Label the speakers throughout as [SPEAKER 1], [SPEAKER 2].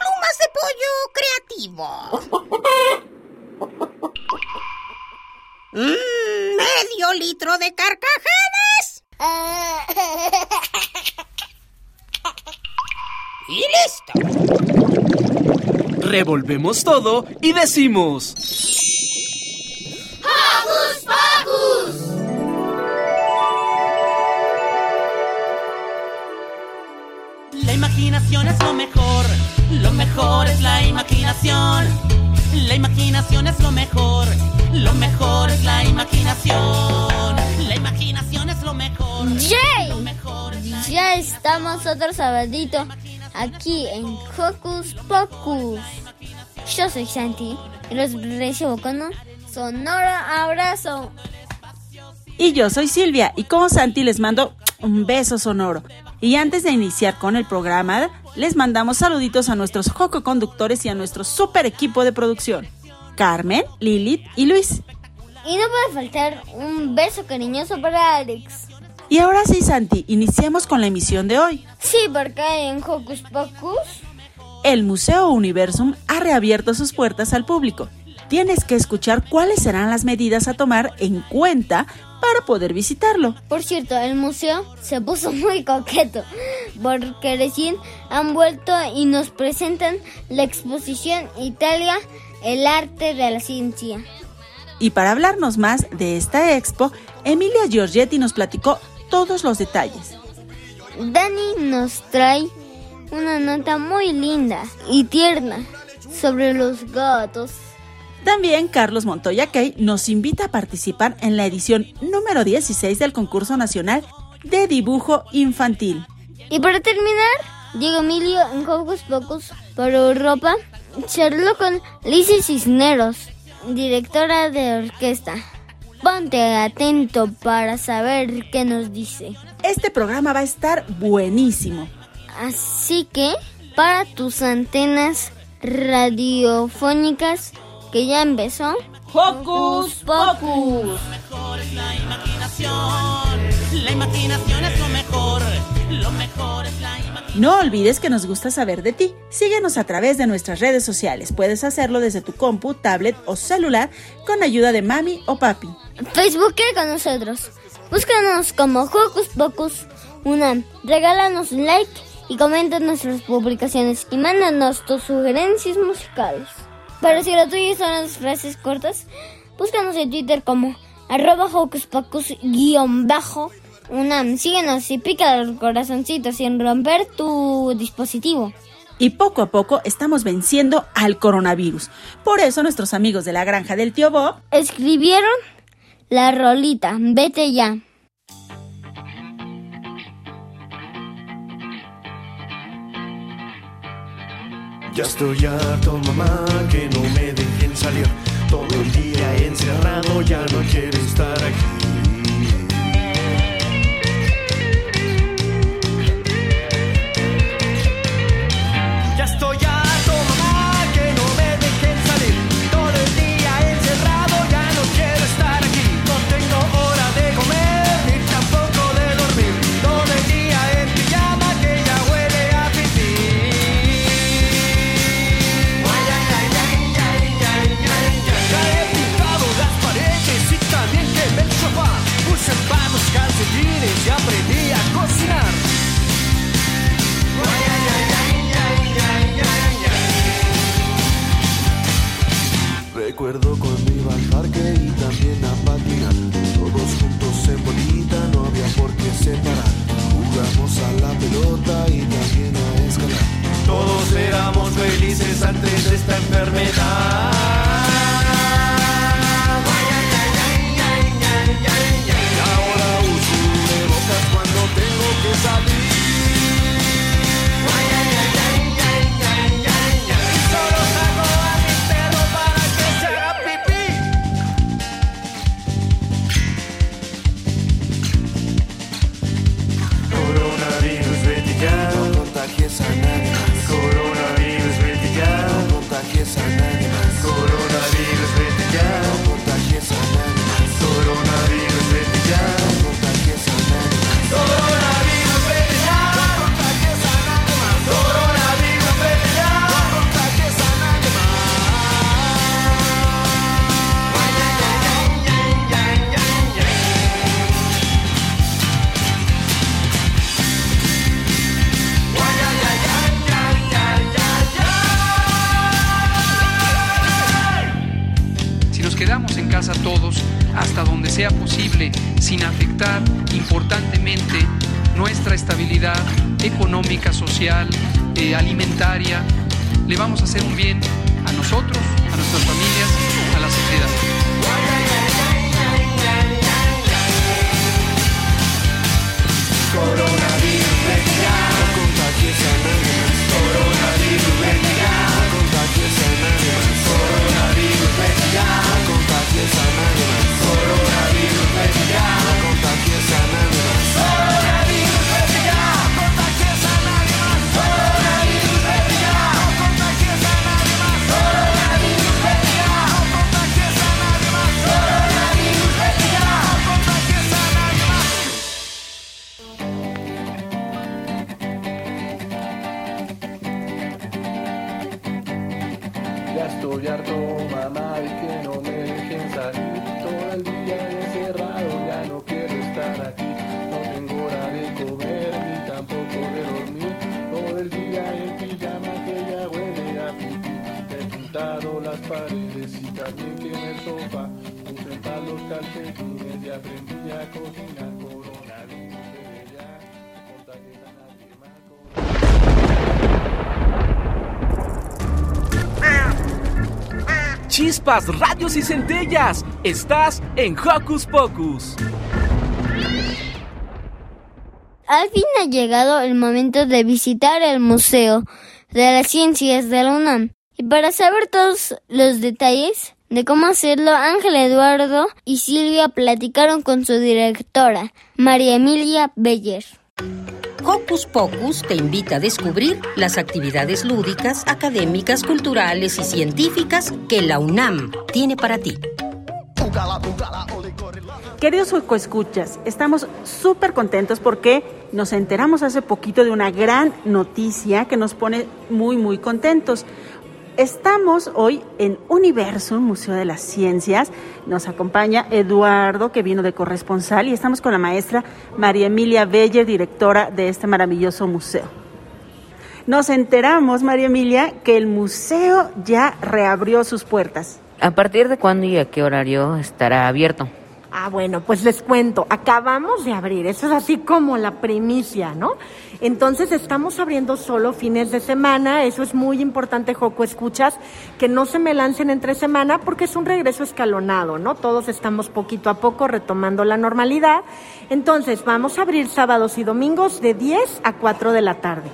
[SPEAKER 1] Plumas de pollo creativo. Mm, medio litro de carcajadas. Y listo.
[SPEAKER 2] Revolvemos todo y decimos...
[SPEAKER 3] ¡Hocus Pocus!
[SPEAKER 4] La imaginación es lo mejor, lo mejor es la imaginación. La imaginación es lo mejor, lo mejor es la imaginación. La imaginación es lo mejor.
[SPEAKER 5] ¡Yay!
[SPEAKER 4] Lo mejor es la
[SPEAKER 5] Ya estamos otro sabadito aquí en Hocus Pocus. Yo soy Santi y los recibo con un sonoro abrazo.
[SPEAKER 6] Y yo soy Silvia y como Santi les mando un beso sonoro. Y antes de iniciar con el programa, les mandamos saluditos a nuestros Joco conductores y a nuestro super equipo de producción. Carmen, Lilith y Luis.
[SPEAKER 5] Y no puede faltar un beso cariñoso para Alex.
[SPEAKER 6] Y ahora sí, Santi, iniciamos con la emisión de hoy.
[SPEAKER 5] Sí, porque en Hocus Pocus
[SPEAKER 6] El Museo Universum ha reabierto sus puertas al público. Tienes que escuchar cuáles serán las medidas a tomar en cuenta para poder visitarlo.
[SPEAKER 5] Por cierto, el museo se puso muy coqueto porque recién han vuelto y nos presentan la exposición Italia, el arte de la ciencia.
[SPEAKER 6] Y para hablarnos más de esta expo, Emilia Giorgetti nos platicó todos los detalles.
[SPEAKER 5] Dani nos trae una nota muy linda y tierna sobre los gatos.
[SPEAKER 6] También Carlos Montoya Key nos invita a participar en la edición número 16 del concurso nacional de dibujo infantil.
[SPEAKER 5] Y para terminar, Diego Emilio en Hocus Pocus por Europa charló con Lizzie Cisneros, directora de orquesta. Ponte atento para saber qué nos dice.
[SPEAKER 6] Este programa va a estar buenísimo.
[SPEAKER 5] Así que, para tus antenas radiofónicas, que ya empezó.
[SPEAKER 6] Hocus Pocus.
[SPEAKER 4] Lo mejor es la imaginación. La imaginación es lo mejor, lo mejor es la imaginación.
[SPEAKER 6] No olvides que nos gusta saber de ti. Síguenos a través de nuestras redes sociales. Puedes hacerlo desde tu compu, tablet o celular con ayuda de mami o papi.
[SPEAKER 5] Facebook con nosotros. Búscanos como Hocus Pocus Unam. Regálanos un like y comenta nuestras publicaciones y mándanos tus sugerencias musicales. Pero si lo tuyo son las frases cortas, búscanos en Twitter como arroba Hocus Pocus guion bajo Unam. Síguenos y pica el corazoncito sin romper tu dispositivo.
[SPEAKER 6] Y poco a poco estamos venciendo al coronavirus. Por eso nuestros amigos de la granja del tío Bob
[SPEAKER 5] Escribieron la rolita, vete ya.
[SPEAKER 7] Ya estoy harto, mamá, que no me dejen salir. Todo el día encerrado, ya no quiero estar aquí. Recuerdo cuando iba al parque y también a patinar. Todos juntos en bolita, no había por qué separar. Jugamos a la pelota y también a escalar. Todos éramos felices antes de esta enfermedad.
[SPEAKER 8] Alimentaria. Le vamos a hacer un bien a nosotros, a nuestras familias,
[SPEAKER 2] Chispas, radios y centellas. Estás en Hocus Pocus.
[SPEAKER 5] Al fin ha llegado el momento de visitar el Museo de las Ciencias de la UNAM. Y para saber todos los detalles de cómo hacerlo, Ángel Eduardo y Silvia platicaron con su directora, María Emilia Beller.
[SPEAKER 9] Hocus Pocus te invita a descubrir las actividades lúdicas, académicas, culturales y científicas que la UNAM tiene para ti.
[SPEAKER 6] Queridos escuchas, estamos súper contentos porque nos enteramos hace poquito de una gran noticia que nos pone muy, muy contentos. Estamos hoy en Universum, Museo de las Ciencias. Nos acompaña Eduardo, que vino de corresponsal, y estamos con la maestra María Emilia Beller, directora de este maravilloso museo. Nos enteramos, María Emilia, que el museo ya reabrió sus puertas.
[SPEAKER 10] ¿A partir de cuándo y a qué horario estará abierto?
[SPEAKER 11] Ah, bueno, pues les cuento, acabamos de abrir, eso es así como la primicia, ¿no? Entonces estamos abriendo solo fines de semana, eso es muy importante, Joco, escuchas, que no se me lancen entre semana porque es un regreso escalonado, ¿no? Todos estamos poquito a poco retomando la normalidad. Entonces vamos a abrir sábados y domingos de 10 a 4 de la tarde.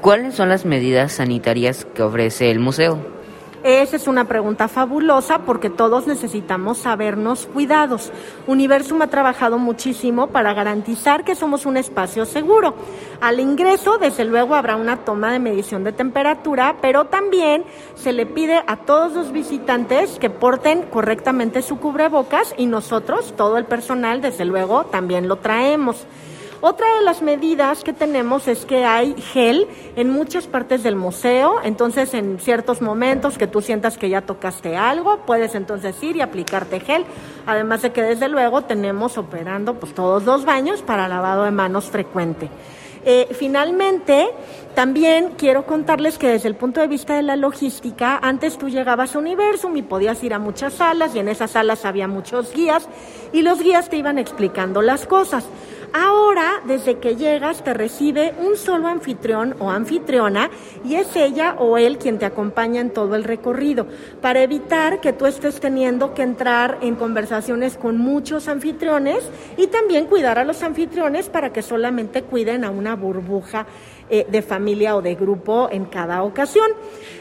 [SPEAKER 10] ¿Cuáles son las medidas sanitarias que ofrece el museo?
[SPEAKER 11] Esa es una pregunta fabulosa porque todos necesitamos sabernos cuidados. Universum ha trabajado muchísimo para garantizar que somos un espacio seguro. Al ingreso, desde luego, habrá una toma de medición de temperatura, pero también se le pide a todos los visitantes que porten correctamente su cubrebocas y nosotros, todo el personal, desde luego, también lo traemos. Otra de las medidas que tenemos es que hay gel en muchas partes del museo, entonces en ciertos momentos que tú sientas que ya tocaste algo, puedes entonces ir y aplicarte gel, además de que desde luego tenemos operando pues todos los baños para lavado de manos frecuente. Eh, finalmente, también quiero contarles que desde el punto de vista de la logística, antes tú llegabas a Universum y podías ir a muchas salas y en esas salas había muchos guías y los guías te iban explicando las cosas. Ahora, desde que llegas, te recibe un solo anfitrión o anfitriona y es ella o él quien te acompaña en todo el recorrido, para evitar que tú estés teniendo que entrar en conversaciones con muchos anfitriones y también cuidar a los anfitriones para que solamente cuiden a una burbuja eh, de familia o de grupo en cada ocasión.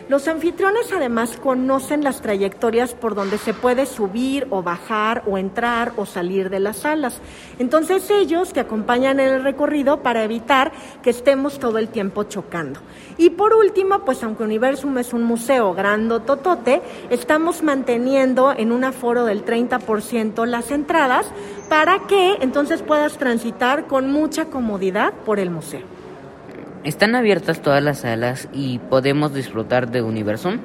[SPEAKER 11] Los anfitriones además conocen las trayectorias por donde se puede subir o bajar o entrar o salir de las salas. Entonces ellos te acompañan en el recorrido para evitar que estemos todo el tiempo chocando. Y por último, pues aunque Universum es un museo grandototote, estamos manteniendo en un aforo del 30% las entradas para que entonces puedas transitar con mucha comodidad por el museo.
[SPEAKER 10] ¿Están abiertas todas las salas y podemos disfrutar de Universum?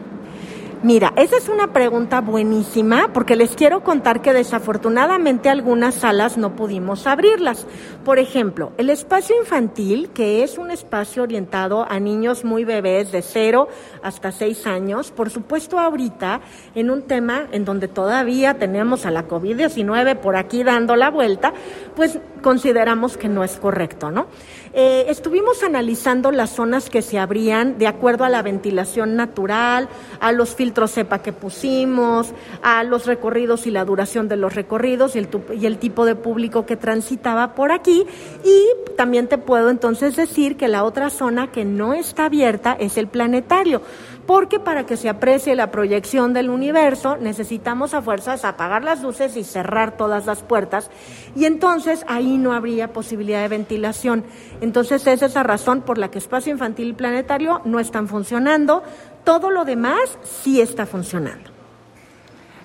[SPEAKER 11] Mira, esa es una pregunta buenísima porque les quiero contar que desafortunadamente algunas salas no pudimos abrirlas. Por ejemplo, el espacio infantil, que es un espacio orientado a niños muy bebés de 0 hasta 6 años, por supuesto ahorita en un tema en donde todavía tenemos a la COVID-19 por aquí dando la vuelta, pues consideramos que no es correcto, ¿no? Eh, estuvimos analizando las zonas que se abrían de acuerdo a la ventilación natural, a los filtros cepa que pusimos, a los recorridos y la duración de los recorridos y el, y el tipo de público que transitaba por aquí. Y también te puedo entonces decir que la otra zona que no está abierta es el planetario porque para que se aprecie la proyección del universo necesitamos a fuerzas apagar las luces y cerrar todas las puertas y entonces ahí no habría posibilidad de ventilación. Entonces esa es la razón por la que espacio infantil y planetario no están funcionando, todo lo demás sí está funcionando.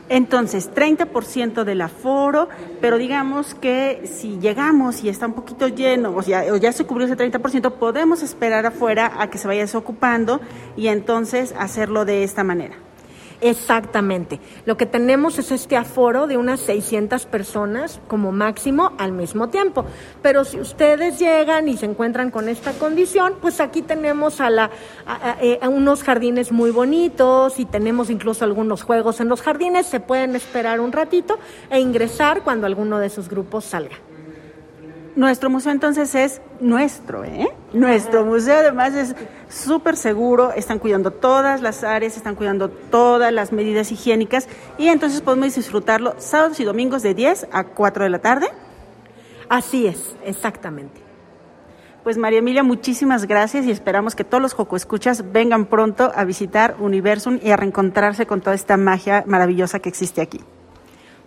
[SPEAKER 6] Entonces, 30% del aforo, pero digamos que si llegamos y está un poquito lleno, o, sea, o ya se cubrió ese 30%, podemos esperar afuera a que se vaya desocupando y entonces hacerlo de esta manera.
[SPEAKER 11] Exactamente. Lo que tenemos es este aforo de unas 600 personas como máximo al mismo tiempo. Pero si ustedes llegan y se encuentran con esta condición, pues aquí tenemos a, la, eh, unos jardines muy bonitos y tenemos incluso algunos juegos en los jardines. Se pueden esperar un ratito e ingresar cuando alguno de sus grupos salga.
[SPEAKER 6] Nuestro museo entonces es nuestro, ¿eh? Nuestro museo además es súper seguro, están cuidando todas las áreas, están cuidando todas las medidas higiénicas y entonces podemos disfrutarlo sábados y domingos de 10 a 4 de la tarde.
[SPEAKER 11] Así es, exactamente.
[SPEAKER 6] Pues María Emilia, muchísimas gracias y esperamos que todos los Joco Escuchas vengan pronto a visitar Universum y a reencontrarse con toda esta magia maravillosa que existe aquí.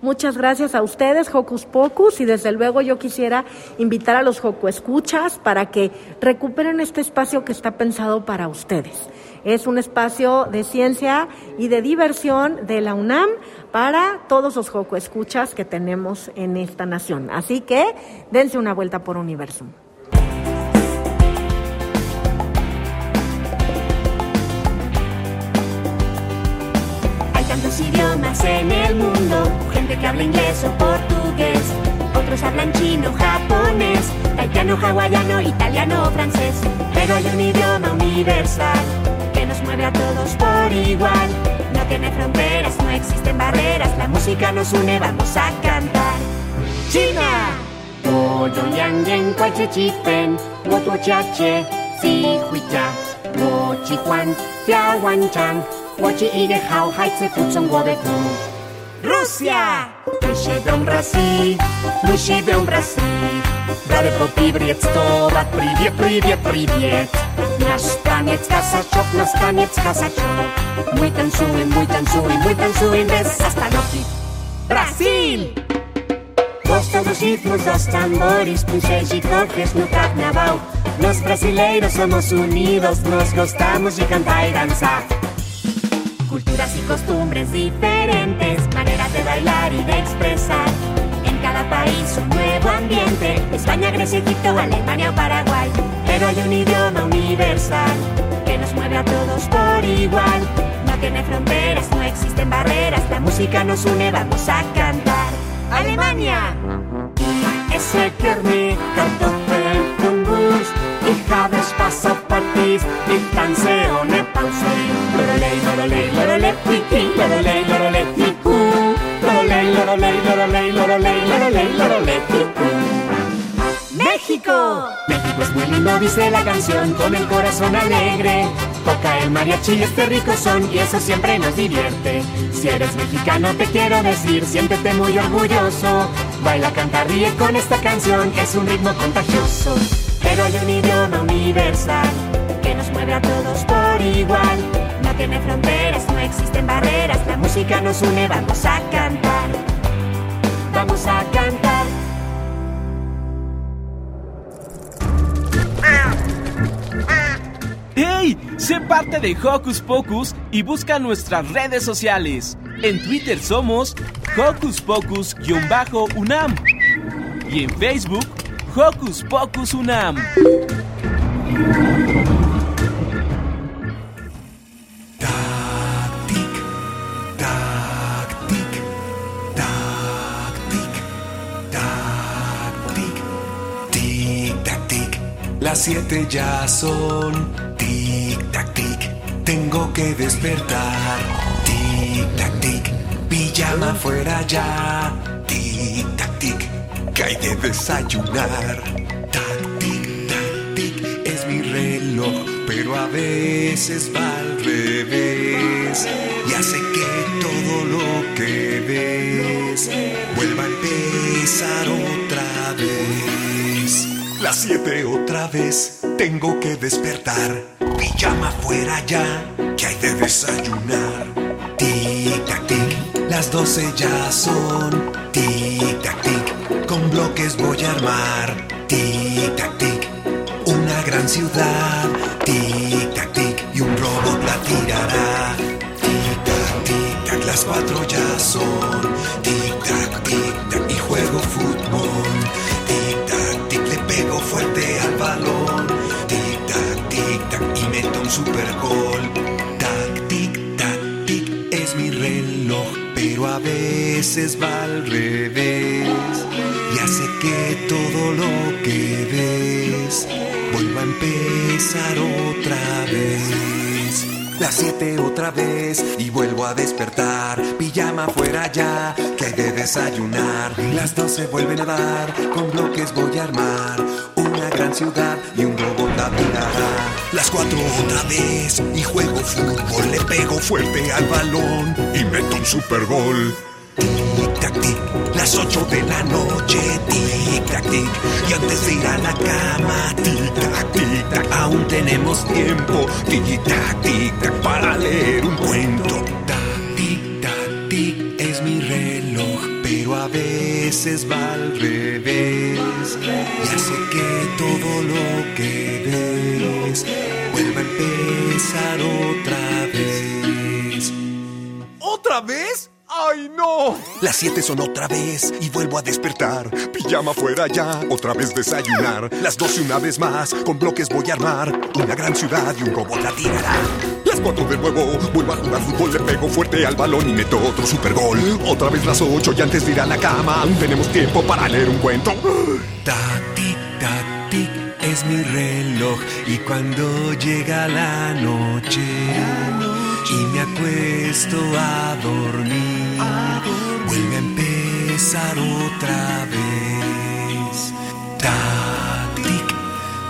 [SPEAKER 11] Muchas gracias a ustedes, Hocus Pocus, y desde luego yo quisiera invitar a los Joco Escuchas para que recuperen este espacio que está pensado para ustedes. Es un espacio de ciencia y de diversión de la UNAM para todos los Joco Escuchas que tenemos en esta nación. Así que dense una vuelta por Universum.
[SPEAKER 12] Hay tantos idiomas en el mundo gente que habla inglés o portugués, otros hablan chino, japonés, taitiano, hawaiano, italiano o francés. Pero hay un idioma universal que nos mueve a todos por igual. No tiene fronteras, no existen barreras, la música nos une, vamos a cantar. ¡China! Todo yang yen kuai che chi pen, wo tuo si hui wo chi huan, jia wan chang, wo chi hao hai zi fu zhong wo de. 父。Rússia! Живем в России, мы живем в России. Рады поприветствовать, привет, привет, привет. Наш танец косачок, наш танец косачок. Мы танцуем, мы танцуем, мы танцуем без остановки. Brasil! Gostam dos ritmos, dos tambores, punches e toques no carnaval. Los brasileiros somos unidos, nos gostamos de cantar y danzar. Culturas y costumbres diferentes, maneras de bailar y de expresar. En cada país un nuevo ambiente, España, Grecia, Egipto, Alemania o Paraguay. Pero hay un idioma universal que nos mueve a todos por igual. No tiene fronteras, no existen barreras, la música nos une, vamos a cantar. Alemania! Es el Kermit, Kartoffeln, Partys, ich tanze ohne Pause. Lorolei, lorolei, lorolei, wiki, lorolei, lorolei, tiku. Lorolei, lorolei, lorolei, lorolei, lorolei, lorolei, tiku. ¡México! México es muy lindo, dice la canción, con el corazón alegre. Toca el mariachi y este rico son, y eso siempre nos divierte. Si eres mexicano, te quiero decir, siéntete muy orgulloso. Baila, canta, ríe con esta canción, es un ritmo contagioso. Pero hay un idioma universal que nos mueve a todos por igual. No tiene fronteras, no existen barreras, la música nos une, vamos a cantar. Vamos a cantar.
[SPEAKER 2] ¡Hey! Sé parte de Hocus Pocus y busca nuestras redes sociales. En Twitter somos Hocus Pocus-UNAM y en Facebook Hocus Pocus Unam. Tactic, tactic, tactic, tactic, tic, tac, tic.
[SPEAKER 7] Las siete ya son. Tic, tac, tic. Tengo que despertar. Tic, tac, tic. Pijama fuera ya hay de desayunar. Tac tic tac tic, es mi reloj, pero a veces va al revés. Y hace que todo lo que ves vuelva a empezar otra vez. Las siete otra vez, tengo que despertar. Pijama fuera ya, que hay de desayunar. Tic tac tic, las doce ya son. Armar. Tic tac tic, una gran ciudad. Tic tac tic, y un robot la tirará. Tic tac tic tac, las cuatro ya son. Tic tac tic tac, y juego fútbol. Tic tac tic, le pego fuerte al balón. Tic tac tic tac, y meto un super gol. Tac tic tac tic, es mi reloj, pero a veces va al revés. Que todo lo que ves vuelva a empezar otra vez. Las siete otra vez y vuelvo a despertar. Pijama fuera ya, que hay de desayunar. Las doce vuelven a dar, con bloques voy a armar. Una gran ciudad y un robot tirará. Las cuatro otra vez y juego fútbol. Le pego fuerte al balón y meto un super gol. Tic tac tic, las ocho de la noche, tic tac tic, y antes de ir a la cama, tic tac tic aún tenemos tiempo, tic tac tic para leer un cuento. Tac tic es mi reloj, pero a veces va al revés, y hace que todo lo que ves vuelva a empezar otra vez. ¿Otra vez? ¡Ay, no! Las siete son otra vez y vuelvo a despertar. Pijama fuera ya, otra vez desayunar. Las doce una vez más, con bloques voy a armar. Una gran ciudad y un robot la tirará. Las cuatro de nuevo, vuelvo a jugar fútbol, le pego fuerte al balón y meto otro super gol. Otra vez las ocho y antes de ir a la cama, aún tenemos tiempo para leer un cuento. Tac, tic, es mi reloj. Y cuando llega la noche, y me acuesto a dormir, vuelve a empezar otra vez. Tac, tic,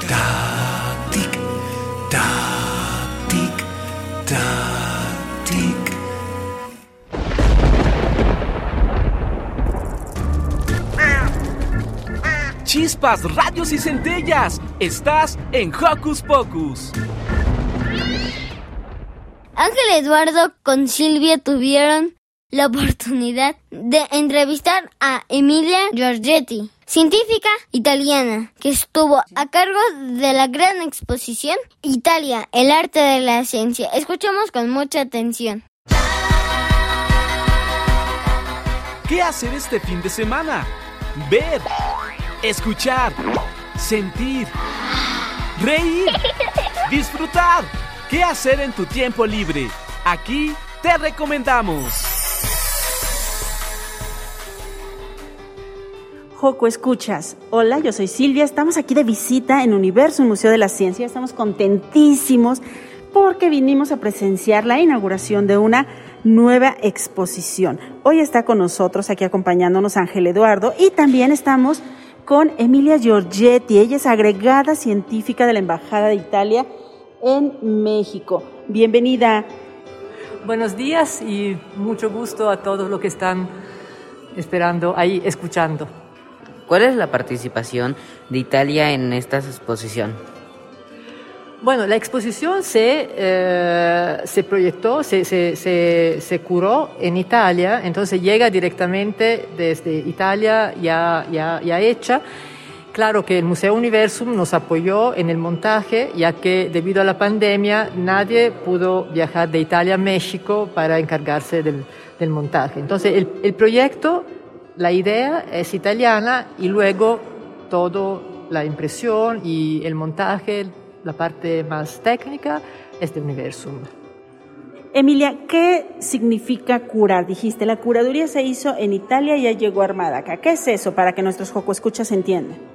[SPEAKER 7] tac, tic, tac, tic, tac, tic.
[SPEAKER 2] Chispas, radios y centellas. Estás en Hocus Pocus.
[SPEAKER 5] Ángel Eduardo con Silvia tuvieron la oportunidad de entrevistar a Emilia Giorgetti, científica italiana, que estuvo a cargo de la gran exposición Italia, el arte de la ciencia. Escuchemos con mucha atención.
[SPEAKER 2] ¿Qué hacer este fin de semana? Ver, escuchar, sentir, reír, disfrutar. ¿Qué hacer en tu tiempo libre? Aquí te recomendamos.
[SPEAKER 6] Joco, escuchas. Hola, yo soy Silvia. Estamos aquí de visita en Universo, un Museo de la Ciencia. Estamos contentísimos porque vinimos a presenciar la inauguración de una nueva exposición. Hoy está con nosotros aquí acompañándonos Ángel Eduardo y también estamos con Emilia Giorgetti. Ella es agregada científica de la Embajada de Italia en México. Bienvenida.
[SPEAKER 13] Buenos días y mucho gusto a todos los que están esperando ahí, escuchando.
[SPEAKER 10] ¿Cuál es la participación de Italia en esta exposición?
[SPEAKER 13] Bueno, la exposición se, eh, se proyectó, se, se, se, curó en Italia, entonces llega directamente desde Italia ya, ya, ya hecha. Claro que el Museo Universum nos apoyó en el montaje, ya que debido a la pandemia nadie pudo viajar de Italia a México para encargarse del, del montaje. Entonces el, el, proyecto, la idea es italiana y luego todo la impresión y el montaje, la parte más técnica es de Universum.
[SPEAKER 6] Emilia, ¿qué significa curar? Dijiste, la curaduría se hizo en Italia y ya llegó armada acá. ¿Qué es eso para que nuestros escuchas entiendan?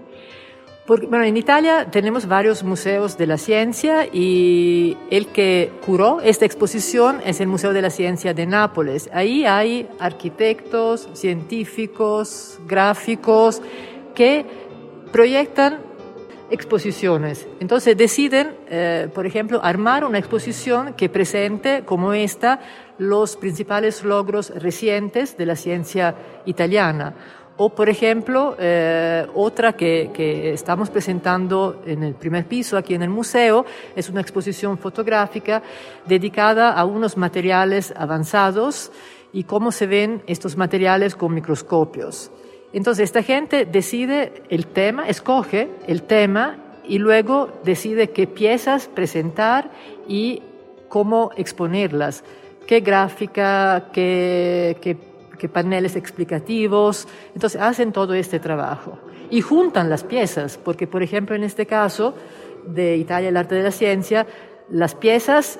[SPEAKER 13] Porque, bueno, en Italia tenemos varios museos de la ciencia y el que curó esta exposición es el Museo de la Ciencia de Nápoles. Ahí hay arquitectos, científicos, gráficos que proyectan exposiciones. Entonces deciden, eh, por ejemplo, armar una exposición que presente, como esta, los principales logros recientes de la ciencia italiana o, por ejemplo, eh, otra que, que, estamos presentando en el primer piso aquí en el museo es una exposición fotográfica dedicada a unos materiales avanzados y cómo se ven estos materiales con microscopios. Entonces, esta gente decide el tema, escoge el tema y luego decide qué piezas presentar y cómo exponerlas, qué gráfica, qué, qué que paneles explicativos. Entonces hacen todo este trabajo y juntan las piezas, porque por ejemplo en este caso de Italia el arte de la ciencia, las piezas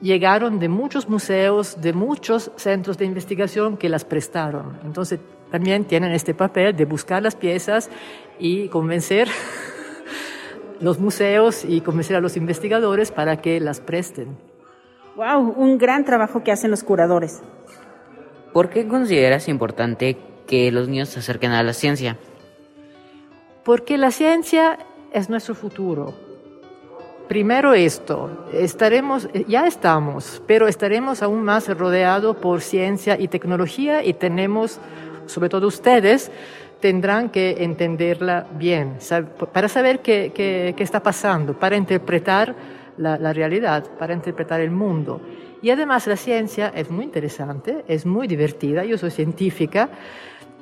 [SPEAKER 13] llegaron de muchos museos, de muchos centros de investigación que las prestaron. Entonces también tienen este papel de buscar las piezas y convencer los museos y convencer a los investigadores para que las presten.
[SPEAKER 6] Wow, un gran trabajo que hacen los curadores.
[SPEAKER 10] ¿Por qué consideras importante que los niños se acerquen a la ciencia?
[SPEAKER 13] Porque la ciencia es nuestro futuro. Primero esto, estaremos, ya estamos, pero estaremos aún más rodeados por ciencia y tecnología y tenemos, sobre todo ustedes, tendrán que entenderla bien, para saber qué, está pasando, para interpretar la realidad, para interpretar el mundo. Y además la ciencia es muy interesante, es muy divertida, yo soy científica.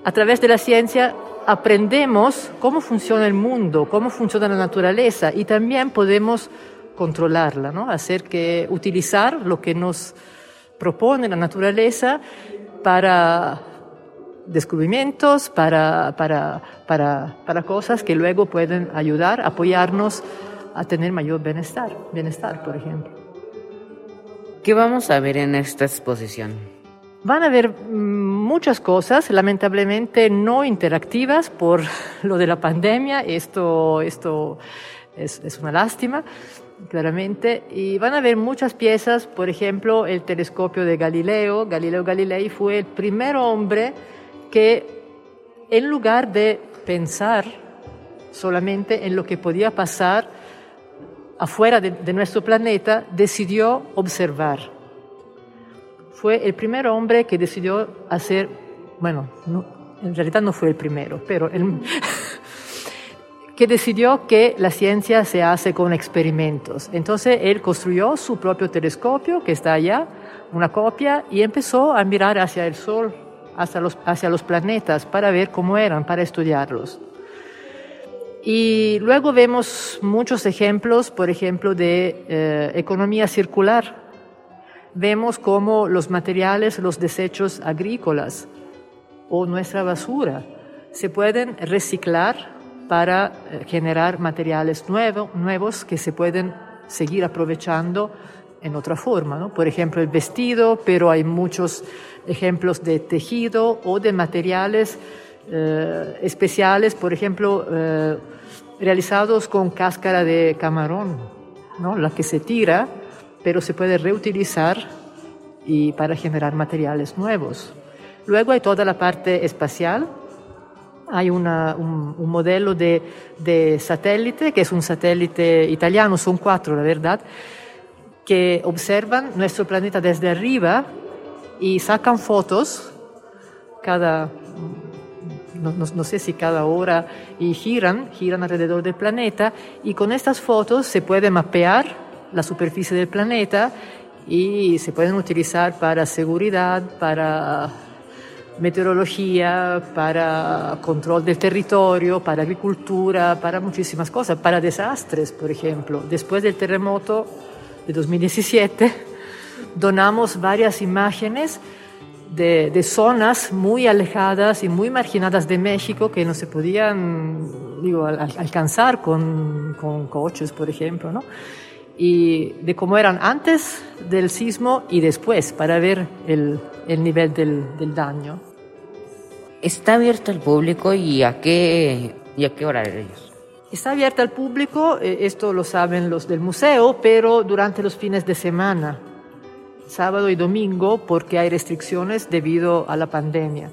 [SPEAKER 13] A través de la ciencia aprendemos cómo funciona el mundo, cómo funciona la naturaleza y también podemos controlarla, ¿no? hacer que utilizar lo que nos propone la naturaleza para descubrimientos, para, para, para, para cosas que luego pueden ayudar, apoyarnos a tener mayor bienestar, bienestar, por ejemplo.
[SPEAKER 10] ¿Qué vamos a ver en esta exposición?
[SPEAKER 13] Van a ver mm, muchas cosas, lamentablemente no interactivas por lo de la pandemia. Esto, esto es, es una lástima, claramente. Y van a ver muchas piezas, por ejemplo, el telescopio de Galileo. Galileo Galilei fue el primer hombre que, en lugar de pensar solamente en lo que podía pasar, afuera de, nuestro planeta, decidió observar. Fue el primer hombre que decidió hacer, bueno, no, en realidad no fue el primero, pero el, que decidió que la ciencia se hace con experimentos. Entonces él construyó su propio telescopio, que está allá, una copia, y empezó a mirar hacia el Sol, hacia los, hacia los planetas, para ver cómo eran, para estudiarlos. Y luego vemos muchos ejemplos, por ejemplo, de eh, economía circular. Vemos cómo los materiales, los desechos agrícolas o nuestra basura se pueden reciclar para eh, generar materiales nuevo, nuevos que se pueden seguir aprovechando en otra forma. ¿no? Por ejemplo, el vestido, pero hay muchos ejemplos de tejido o de materiales eh, especiales, por ejemplo, eh, realizados con cáscara de camarón, ¿no? la que se tira, pero se puede reutilizar y para generar materiales nuevos. Luego hay toda la parte espacial. Hay una, un, un, modelo de, de satélite, que es un satélite italiano, son cuatro, la verdad, que observan nuestro planeta desde arriba y sacan fotos cada no, no, sé si cada hora, y giran, giran alrededor del planeta, y con estas fotos se puede mapear la superficie del planeta y se pueden utilizar para seguridad, para meteorología, para control del territorio, para agricultura, para muchísimas cosas, para desastres, por ejemplo. Después del terremoto de 2017, donamos varias imágenes de, de, zonas muy alejadas y muy marginadas de México que no se podían digo, al, alcanzar con, con, coches, por ejemplo, ¿no? y de cómo eran antes del sismo y después para ver el, el nivel del, del, daño.
[SPEAKER 10] ¿Está abierto al público y a qué, y a qué horarios?
[SPEAKER 13] Está abierta al público, eh, esto lo saben los del museo, pero durante los fines de semana, sábado y domingo, porque hay restricciones debido a la pandemia.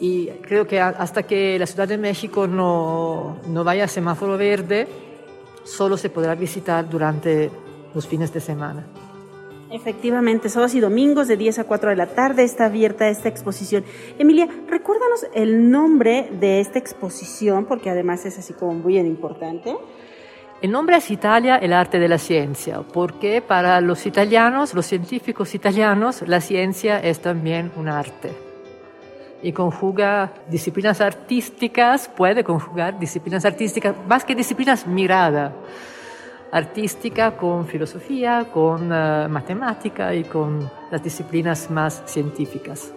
[SPEAKER 13] Y creo que hasta que la Ciudad de México no, no vaya a semáforo verde, solo se podrá visitar durante los fines de semana.
[SPEAKER 6] Efectivamente, sábados y domingos de 10 a 4 de la tarde está abierta esta exposición. Emilia, recuérdanos el nombre de esta exposición, porque además es así como muy importante.
[SPEAKER 13] El nombre es Italia, el arte de la ciencia, porque para los italianos, los científicos italianos, la ciencia es también un arte. Y conjuga disciplinas artísticas, puede conjugar disciplinas artísticas, más que disciplinas mirada artística con filosofía, con uh, matemática y con las disciplinas más científicas.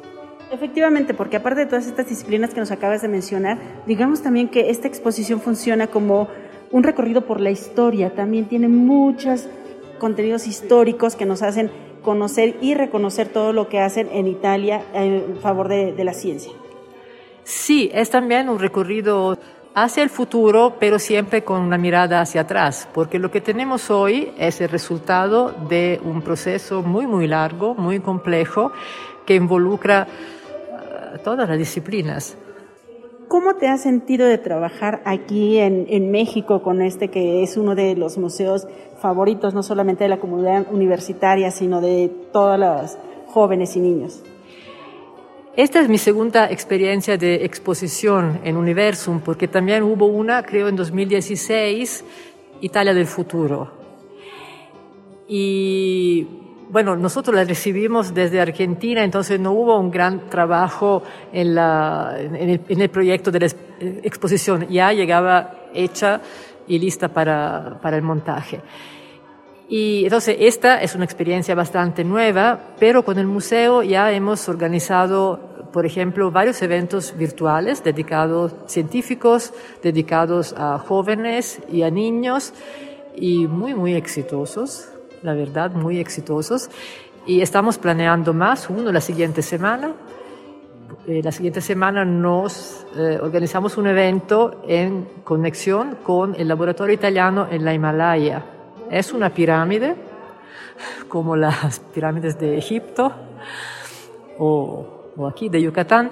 [SPEAKER 6] Efectivamente, porque aparte de todas estas disciplinas que nos acabas de mencionar, digamos también que esta exposición funciona como un recorrido por la historia, también tiene muchos contenidos históricos que nos hacen conocer y reconocer todo lo que hacen en Italia en favor de, la ciencia.
[SPEAKER 13] Sí, es también un recorrido hacia el futuro, pero siempre con una mirada hacia atrás, porque lo que tenemos hoy es el resultado de un proceso muy, muy largo, muy complejo, que involucra uh, todas las disciplinas.
[SPEAKER 6] ¿Cómo te has sentido de trabajar aquí en, en, México con este que es uno de los museos favoritos, no solamente de la comunidad universitaria, sino de todos los jóvenes y niños?
[SPEAKER 13] Esta es mi segunda experiencia de exposición en Universum, porque también hubo una, creo, en 2016, Italia del Futuro. Y bueno, nosotros la recibimos desde Argentina, entonces no hubo un gran trabajo en, la, en, el, proyecto de la exposición, ya llegaba hecha y lista para, para el montaje. Y entonces esta es una experiencia bastante nueva, pero con el museo ya hemos organizado, por ejemplo, varios eventos virtuales dedicados científicos, dedicados a jóvenes y a niños, y muy, muy exitosos, la verdad, muy exitosos. Y estamos planeando más, uno la siguiente semana. Eh, la siguiente semana nos eh, organizamos un evento en conexión con el laboratorio italiano en la Himalaya es una pirámide, como las pirámides de Egipto o, o aquí de Yucatán,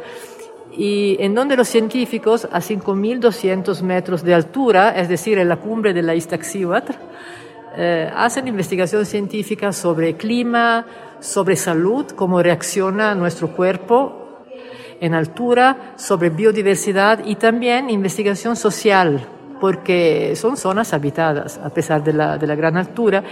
[SPEAKER 13] y en donde los científicos a 5.200 metros de altura, es decir, en la cumbre de la Iztaccíhuatl, eh, hacen investigación científica sobre clima, sobre salud, cómo reacciona nuestro cuerpo en altura, sobre biodiversidad y también investigación social, porque son zonas habitadas a pesar de la, de la gran altura.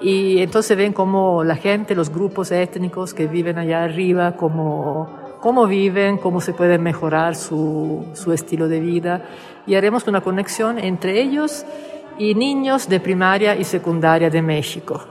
[SPEAKER 13] Y entonces ven cómo la gente, los grupos étnicos que viven allá arriba, cómo, cómo viven, cómo se puede mejorar su, su estilo de vida. Y haremos una conexión entre ellos y niños de primaria y secundaria de México.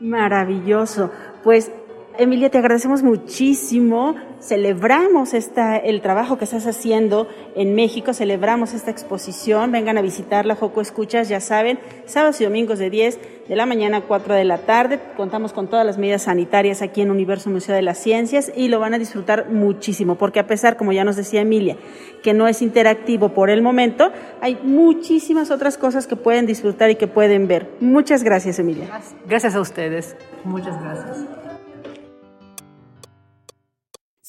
[SPEAKER 6] Maravilloso. Pues Emilia, te agradecemos muchísimo. Celebramos esta, el trabajo que estás haciendo en México, celebramos esta exposición. Vengan a visitarla, Joco Escuchas, ya saben, sábados y domingos de 10 de la mañana a 4 de la tarde. Contamos con todas las medidas sanitarias aquí en Universo Museo de las Ciencias y lo van a disfrutar muchísimo, porque a pesar, como ya nos decía Emilia, que no es interactivo por el momento, hay muchísimas otras cosas que pueden disfrutar y que pueden ver. Muchas gracias, Emilia.
[SPEAKER 13] Gracias a ustedes. Muchas gracias.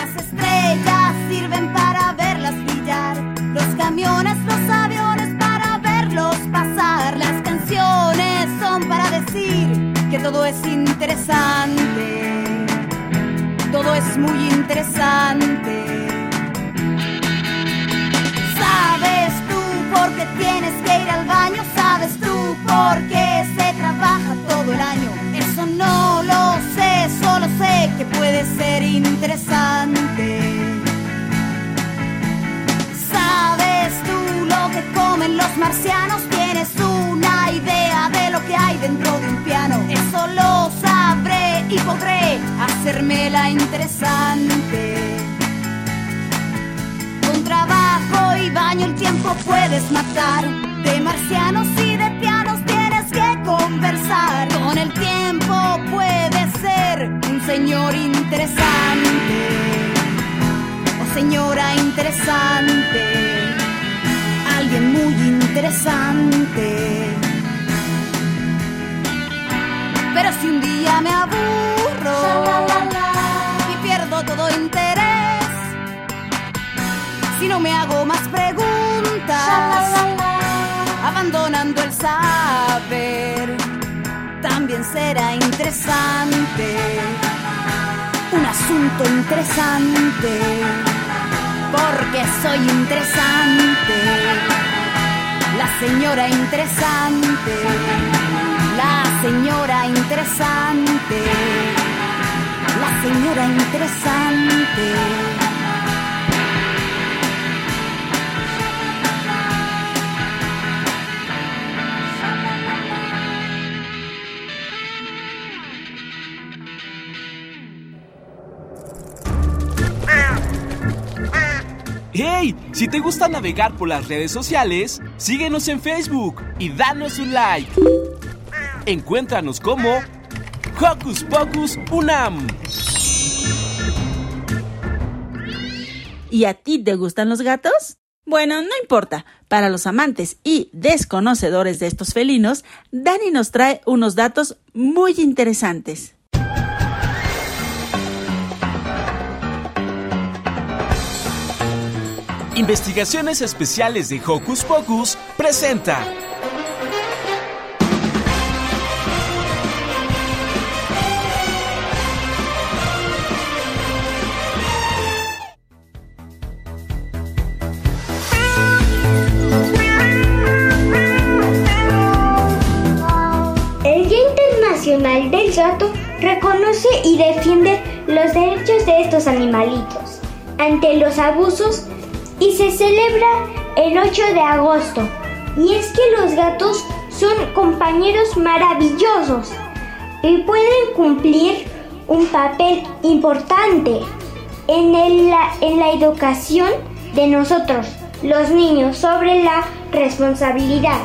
[SPEAKER 14] Las estrellas sirven para verlas brillar, los camiones, los aviones para verlos pasar, las canciones son para decir que todo es interesante, todo es muy interesante. ¿Sabes tú por qué tienes que ir al baño? ¿Sabes tú por qué se trabaja todo el año? Eso no lo sé, solo sé que puede ser interesante. ¿Sabes tú lo que comen los marcianos tienes una idea de lo que hay dentro de un piano. Eso lo sabré y podré hacérmela interesante. Con trabajo y baño el tiempo puedes matar. De marcianos y de pianos tienes que conversar. Con el tiempo señor interesante. O señora interesante. Alguien muy interesante. Pero si un día me aburro y pierdo todo interés, si no me hago más preguntas, abandonando el saber, también será interesante, un asunto interesante, porque soy interesante, la señora interesante, la señora interesante, la señora interesante.
[SPEAKER 2] ¡Hey! Si te gusta navegar por las redes sociales, síguenos en Facebook y danos un like. Encuéntranos como Hocus Pocus Unam.
[SPEAKER 6] ¿Y a ti te gustan los gatos? Bueno, no importa. Para los amantes y desconocedores de estos felinos, Dani nos trae unos datos muy interesantes.
[SPEAKER 2] Investigaciones Especiales de Hocus Pocus presenta.
[SPEAKER 15] El Día Internacional del Gato reconoce y defiende los derechos de estos animalitos ante los abusos y se celebra el 8 de agosto. Y es que los gatos son compañeros maravillosos y pueden cumplir un papel importante en, el- la, en la educación de nosotros, los niños, sobre la responsabilidad.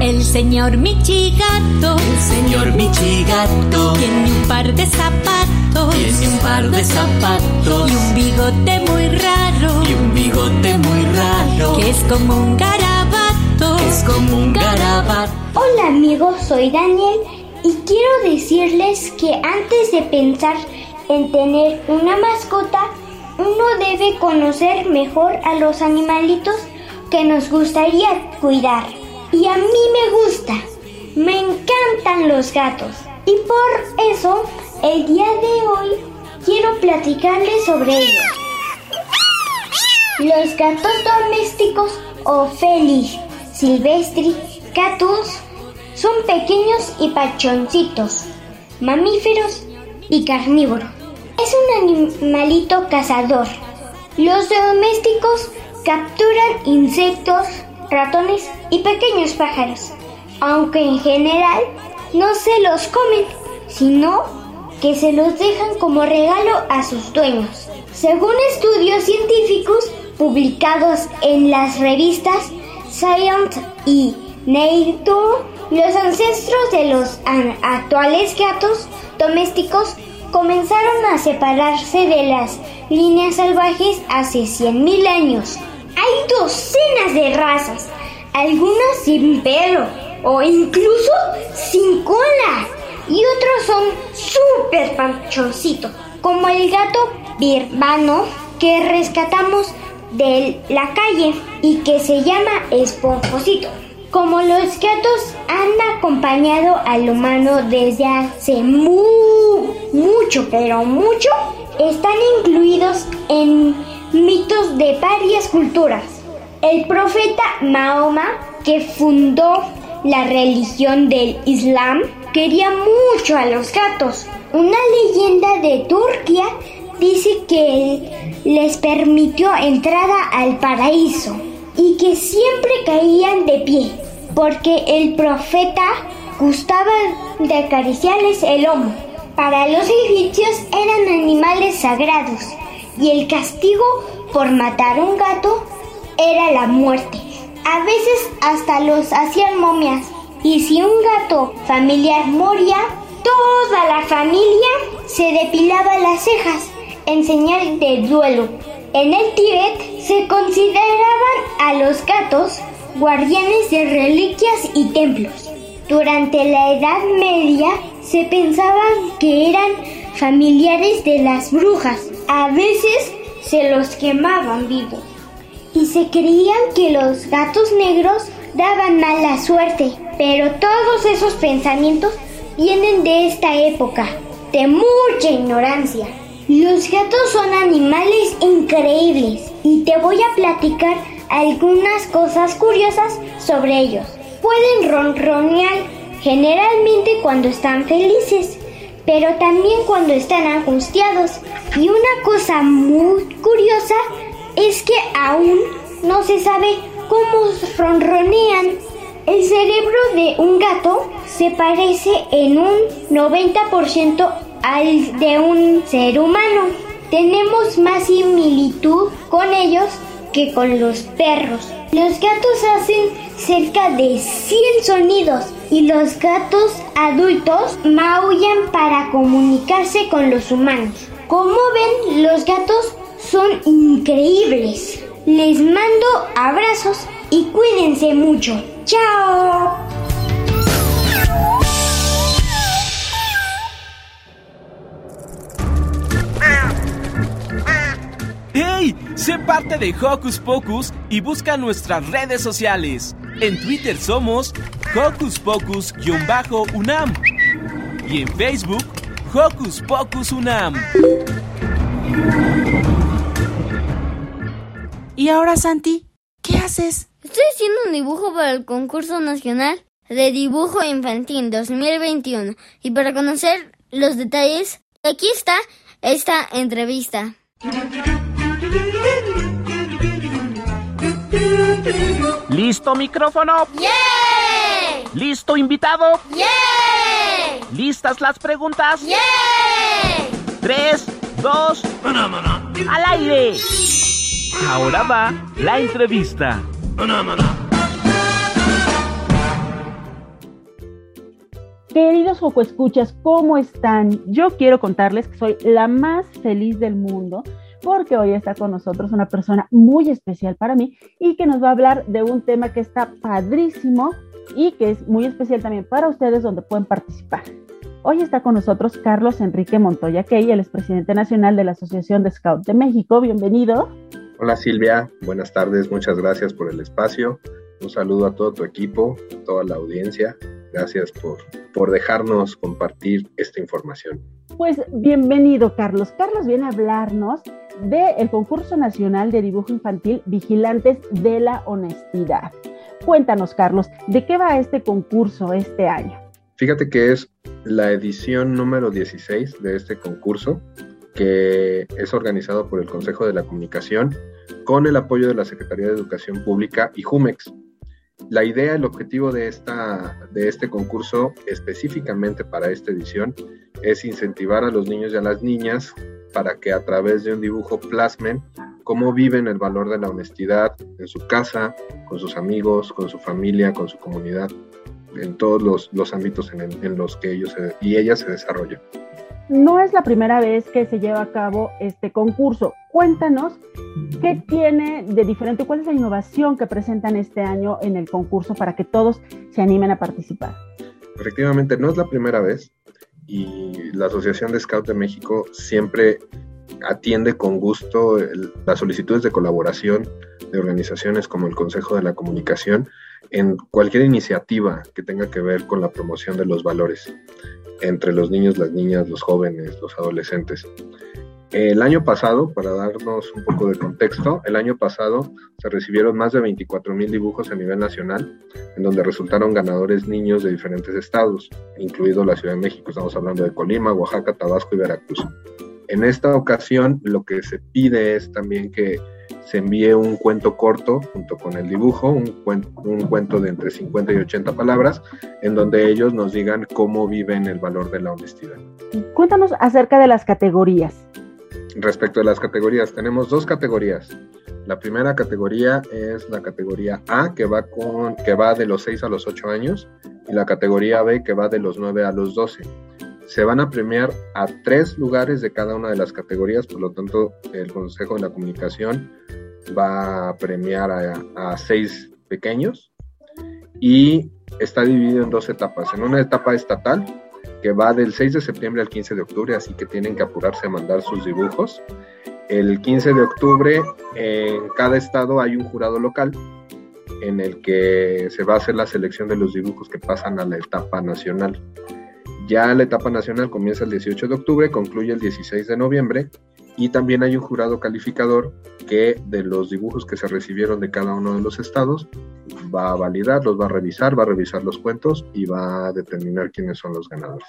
[SPEAKER 16] El señor Michigato, el
[SPEAKER 4] señor Michigato,
[SPEAKER 16] tiene un par de zapatos,
[SPEAKER 4] Tiene un par de zapatos
[SPEAKER 16] y un bigote raro,
[SPEAKER 4] y un bigote muy raro.
[SPEAKER 16] que es como un garabato,
[SPEAKER 4] Es como un garabato.
[SPEAKER 15] Hola amigos, soy Daniel y quiero decirles que antes de pensar en tener una mascota, uno debe conocer mejor a los animalitos que nos gustaría cuidar. Y a mí me gusta, me encantan los gatos. Y por eso, el día de hoy quiero platicarles sobre ellos. Los gatos domésticos o Felis silvestri catus son pequeños y pachoncitos, mamíferos y carnívoros. Es un animalito cazador. Los domésticos capturan insectos, ratones y pequeños pájaros, aunque en general no se los comen, sino que se los dejan como regalo a sus dueños. Según estudios científicos publicados en las revistas Science y Nature, los ancestros de los actuales gatos domésticos comenzaron a separarse de las líneas salvajes hace 100.000 años. Hay docenas de razas, algunas sin pelo o incluso sin cola, y otros son súper panchoncitos, como el gato birmano que rescatamos de la calle y que se llama esponjosito. Como los gatos han acompañado al humano desde hace mu- mucho, pero mucho, están incluidos en mitos de varias culturas. El profeta Mahoma, que fundó la religión del Islam, quería mucho a los gatos. Una leyenda de Turquía dice que les permitió entrada al paraíso. y que siempre caían de pie, porque el profeta gustaba de acariciarles el lomo. Para los egipcios eran animales sagrados y el castigo por matar un gato era la muerte. A veces hasta los hacían momias y si un gato familiar moría, toda la familia se depilaba las cejas en señal de duelo. En el Tíbet se consideraban a los gatos guardianes de reliquias y templos. Durante la Edad Media se pensaban que eran familiares de las brujas. A veces se los quemaban vivos. Y se creían que los gatos negros daban mala suerte. Pero todos esos pensamientos vienen de esta época, de mucha ignorancia. Los gatos son animales increíbles y te voy a platicar algunas cosas curiosas sobre ellos. Pueden ronronear generalmente cuando están felices, pero también cuando están angustiados. Y una cosa muy curiosa es que aún no se sabe cómo ronronean. El cerebro de un gato se parece en un 90% al de un ser humano. Tenemos más similitud con ellos que con los perros. Los gatos hacen cerca de 100 sonidos y los gatos adultos maullan para comunicarse con los humanos. Como ven, los gatos son increíbles. Les mando abrazos y cuídense mucho. ¡Chao!
[SPEAKER 2] ¡Hey! Sé parte de Hocus Pocus y busca nuestras redes sociales. En Twitter somos Hocus Pocus-UNAM y en Facebook Hocus Pocus UNAM.
[SPEAKER 6] ¿Y ahora, Santi? ¿Qué haces?
[SPEAKER 5] Estoy haciendo un dibujo para el concurso nacional de dibujo infantil 2021 y para conocer los detalles, aquí está esta entrevista.
[SPEAKER 17] ¿Listo micrófono?
[SPEAKER 3] ¡Yeah!
[SPEAKER 17] ¿Listo invitado?
[SPEAKER 3] ¡Yeah!
[SPEAKER 17] ¿Listas las preguntas?
[SPEAKER 3] ¡Yeah!
[SPEAKER 17] Tres, dos, al aire. Ahora va la entrevista.
[SPEAKER 6] Queridos Joco Escuchas, ¿cómo están? Yo quiero contarles que soy la más feliz del mundo porque hoy está con nosotros una persona muy especial para mí y que nos va a hablar de un tema que está padrísimo y que es muy especial también para ustedes donde pueden participar. Hoy está con nosotros Carlos Enrique Montoya Key, el expresidente nacional de la Asociación de Scout de México. Bienvenido.
[SPEAKER 18] Hola Silvia, buenas tardes, muchas gracias por el espacio. Un saludo a todo tu equipo, a toda la audiencia. Gracias por, por dejarnos compartir esta información.
[SPEAKER 6] Pues bienvenido, Carlos. Carlos viene a hablarnos del concurso nacional de dibujo infantil Vigilantes de la Honestidad. Cuéntanos, Carlos, ¿de qué va este concurso este año?
[SPEAKER 18] Fíjate que es la edición número 16 de este concurso, que es organizado por el Consejo de la Comunicación con el apoyo de la Secretaría de Educación Pública y Jumex. La idea, el objetivo de, esta, de este concurso específicamente para esta edición es incentivar a los niños y a las niñas para que a través de un dibujo plasmen cómo viven el valor de la honestidad en su casa, con sus amigos, con su familia, con su comunidad, en todos los, los ámbitos en, en, los que ellos y ellas se desarrollan.
[SPEAKER 6] No es la primera vez que se lleva a cabo este concurso. Cuéntanos qué tiene de diferente, cuál es la innovación que presentan este año en el concurso para que todos se animen a participar.
[SPEAKER 18] Efectivamente, no es la primera vez y la Asociación de Scout de México siempre atiende con gusto las solicitudes de colaboración de organizaciones como el Consejo de la Comunicación en cualquier iniciativa que tenga que ver con la promoción de los valores entre los niños, las niñas, los jóvenes, los adolescentes. El año pasado, para darnos un poco de contexto, el año pasado se recibieron más de 24 mil dibujos a nivel nacional, en donde resultaron ganadores niños de diferentes estados, incluido la Ciudad de México. Estamos hablando de Colima, Oaxaca, Tabasco y Veracruz. En esta ocasión, lo que se pide es también que se envíe un cuento corto junto con el dibujo, un cuento, un cuento de entre 50 y 80 palabras, en donde ellos nos digan cómo viven el valor de la honestidad.
[SPEAKER 6] Cuéntanos acerca de las categorías.
[SPEAKER 18] Respecto a las categorías, tenemos dos categorías. La primera categoría es la categoría A, que va, con, que va de los 6 a los 8 años, y la categoría B, que va de los 9 a los 12. Se van a premiar a tres lugares de cada una de las categorías, por lo tanto, el Consejo de la Comunicación va a premiar a, a seis pequeños y está dividido en dos etapas. En una etapa estatal, que va del 6 de septiembre al 15 de octubre, así que tienen que apurarse a mandar sus dibujos. El 15 de octubre en cada estado hay un jurado local en el que se va a hacer la selección de los dibujos que pasan a la etapa nacional. Ya la etapa nacional comienza el 18 de octubre, concluye el 16 de noviembre y también hay un jurado calificador que de los dibujos que se recibieron de cada uno de los estados va a validar, los va a revisar, va a revisar los cuentos y va a determinar quiénes son los ganadores.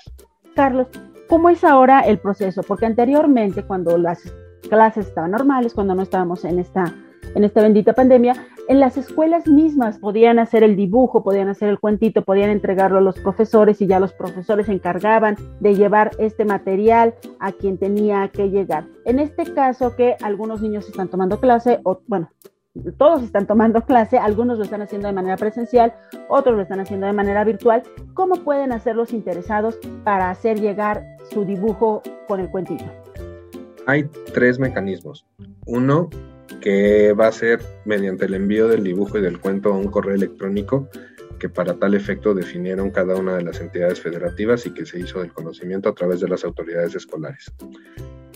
[SPEAKER 6] Carlos, ¿cómo es ahora el proceso? Porque anteriormente, cuando las clases estaban normales, cuando no estábamos en esta, en esta bendita pandemia, en las escuelas mismas podían hacer el dibujo, podían hacer el cuentito, podían entregarlo a los profesores y ya los profesores se encargaban de llevar este material a quien tenía que llegar. En este caso que algunos niños están tomando clase, o bueno, todos están tomando clase, algunos lo están haciendo de manera presencial, otros lo están haciendo de manera virtual. ¿Cómo pueden hacer los interesados para hacer llegar su dibujo con el cuentito?
[SPEAKER 18] Hay tres mecanismos. Uno, que va a ser mediante el envío del dibujo y del cuento a un correo electrónico que para tal efecto definieron cada una de las entidades federativas y que se hizo del conocimiento a través de las autoridades escolares.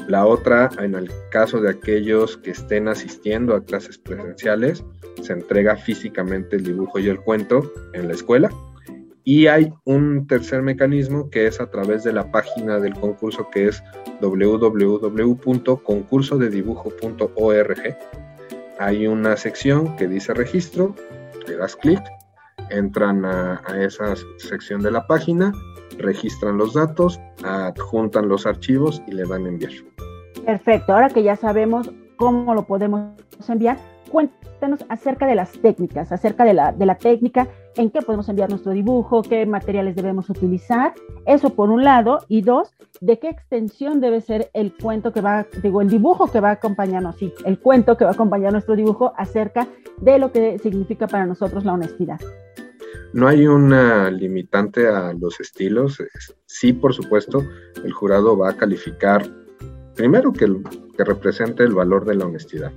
[SPEAKER 18] La otra, en el caso de aquellos que estén asistiendo a clases presenciales, se entrega físicamente el dibujo y el cuento en la escuela. Y hay un tercer mecanismo que es a través de la página del concurso que es www.concursodedibujo.org. Hay una sección que dice registro, le das clic, entran a, esa sección de la página, registran los datos, adjuntan los archivos y le van a enviar.
[SPEAKER 6] Perfecto, ahora que ya sabemos cómo lo podemos enviar, cuéntanos acerca de las técnicas, acerca de la, técnica, en qué podemos enviar nuestro dibujo, qué materiales debemos utilizar, eso por un lado, y dos, de qué extensión debe ser el cuento que va, digo, el dibujo que va a acompañarnos, sí, el cuento que va a acompañar nuestro dibujo acerca de lo que significa para nosotros la honestidad.
[SPEAKER 18] No hay una limitante a los estilos. Sí, por supuesto, el jurado va a calificar primero que represente el valor de la honestidad.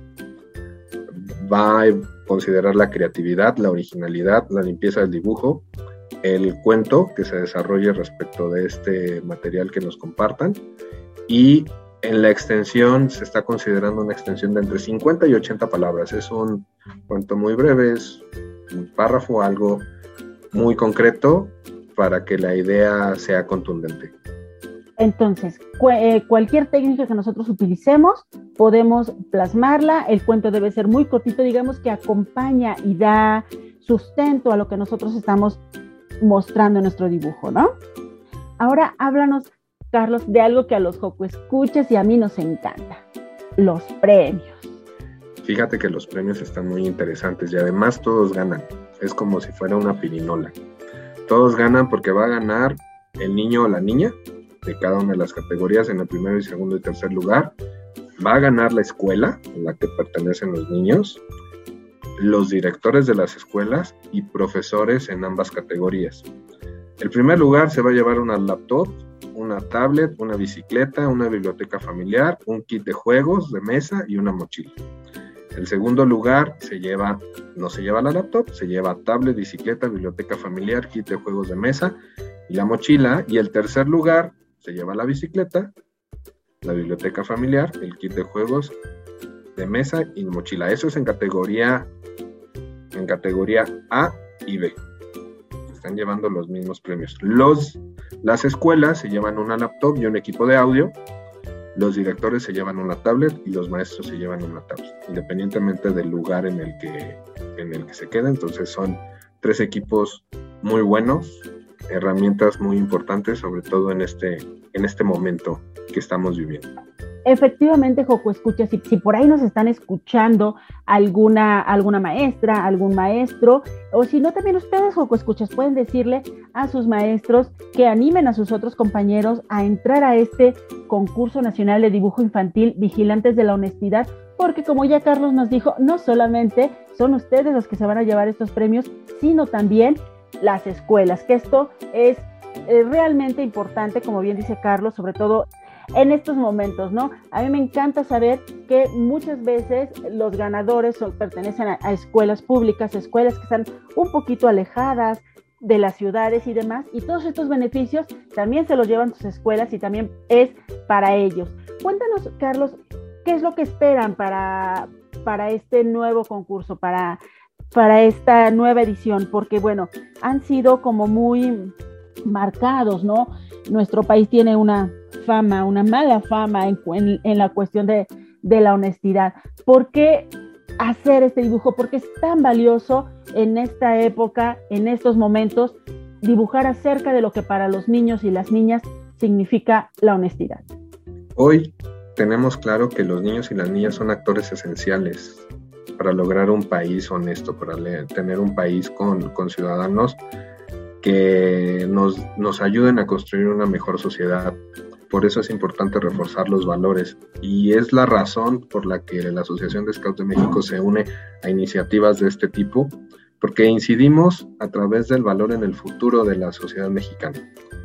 [SPEAKER 18] Va a considerar la creatividad, la originalidad, la limpieza del dibujo, el cuento que se desarrolle respecto de este material que nos compartan y en la extensión se está considerando una extensión de entre 50 y 80 palabras. Es un cuento muy breve, es un párrafo, algo muy concreto para que la idea sea contundente.
[SPEAKER 6] Entonces, eh, cualquier técnica que nosotros utilicemos, podemos plasmarla. El cuento debe ser muy cortito, digamos que acompaña y da sustento a lo que nosotros estamos mostrando en nuestro dibujo, ¿no? Ahora háblanos, Carlos, de algo que a los Joco escuches y a mí nos encanta, los premios.
[SPEAKER 18] Fíjate que los premios están muy interesantes y además todos ganan. Es como si fuera una pirinola. Todos ganan porque va a ganar el niño o la niña de cada una de las categorías en el primero y segundo y tercer lugar. Va a ganar la escuela en la que pertenecen los niños, los directores de las escuelas y profesores en ambas categorías. El primer lugar se va a llevar una laptop, una tablet, una bicicleta, una biblioteca familiar, un kit de juegos de mesa y una mochila. El segundo lugar se lleva, no se lleva la laptop, se lleva tablet, bicicleta, biblioteca familiar, kit de juegos de mesa y la mochila. Y el tercer lugar se lleva la bicicleta, la biblioteca familiar, el kit de juegos de mesa y mochila. Eso es en categoría, en categoría A y B. Están llevando los mismos premios. Los, las escuelas se llevan una laptop y un equipo de audio. Los directores se llevan una tablet y los maestros se llevan una tablet, independientemente del lugar en el que, en el que se queda. Entonces son tres equipos muy buenos, herramientas muy importantes, sobre todo en este, en este momento que estamos viviendo.
[SPEAKER 6] Efectivamente, Joco, escucha, si, si, por ahí nos están escuchando alguna, alguna maestra, algún maestro, o si no, también ustedes, Joco, escuchas, pueden decirle a sus maestros que animen a sus otros compañeros a entrar a este concurso nacional de dibujo infantil Vigilantes de la Honestidad, porque como ya Carlos nos dijo, no solamente son ustedes los que se van a llevar estos premios, sino también las escuelas, que esto es realmente importante, como bien dice Carlos, sobre todo en estos momentos, ¿no? A mí me encanta saber que muchas veces los ganadores pertenecen a, a, escuelas públicas, escuelas que están un poquito alejadas de las ciudades y demás, y todos estos beneficios también se los llevan sus escuelas y también es para ellos. Cuéntanos, Carlos, ¿qué es lo que esperan para, para este nuevo concurso, para, para esta nueva edición? Porque, bueno, han sido como muy marcados, ¿no? Nuestro país tiene una fama, una mala fama en, en, en la cuestión de, de, la honestidad. ¿Por qué hacer este dibujo? Porque es tan valioso en esta época, en estos momentos, dibujar acerca de lo que para los niños y las niñas significa la honestidad.
[SPEAKER 18] Hoy tenemos claro que los niños y las niñas son actores esenciales para lograr un país honesto, para tener un país con, con ciudadanos que nos, nos ayuden a construir una mejor sociedad. Por eso es importante reforzar los valores y es la razón por la que la Asociación de Scouts de México se une a iniciativas de este tipo, porque incidimos a través del valor en el futuro de la sociedad mexicana.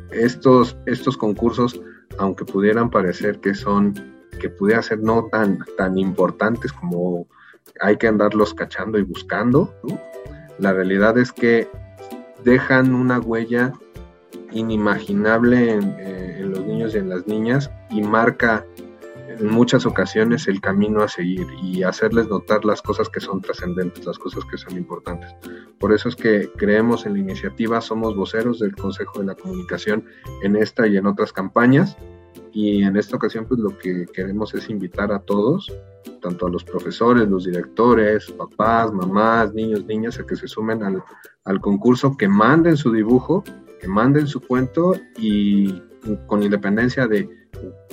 [SPEAKER 18] Estos, estos concursos, aunque pudieran parecer que son, que pudieran ser no tan, tan importantes como hay que andarlos cachando y buscando, la realidad es que dejan una huella inimaginable en, eh, en, los niños y en las niñas y marca en muchas ocasiones el camino a seguir y hacerles notar las cosas que son trascendentes, las cosas que son importantes. Por eso es que creemos en la iniciativa, somos voceros del Consejo de la Comunicación en esta y en otras campañas y en esta ocasión pues lo que queremos es invitar a todos, tanto a los profesores, los directores, papás, mamás, niños, niñas, a que se sumen al, concurso, que manden su dibujo, que manden su cuento y con independencia de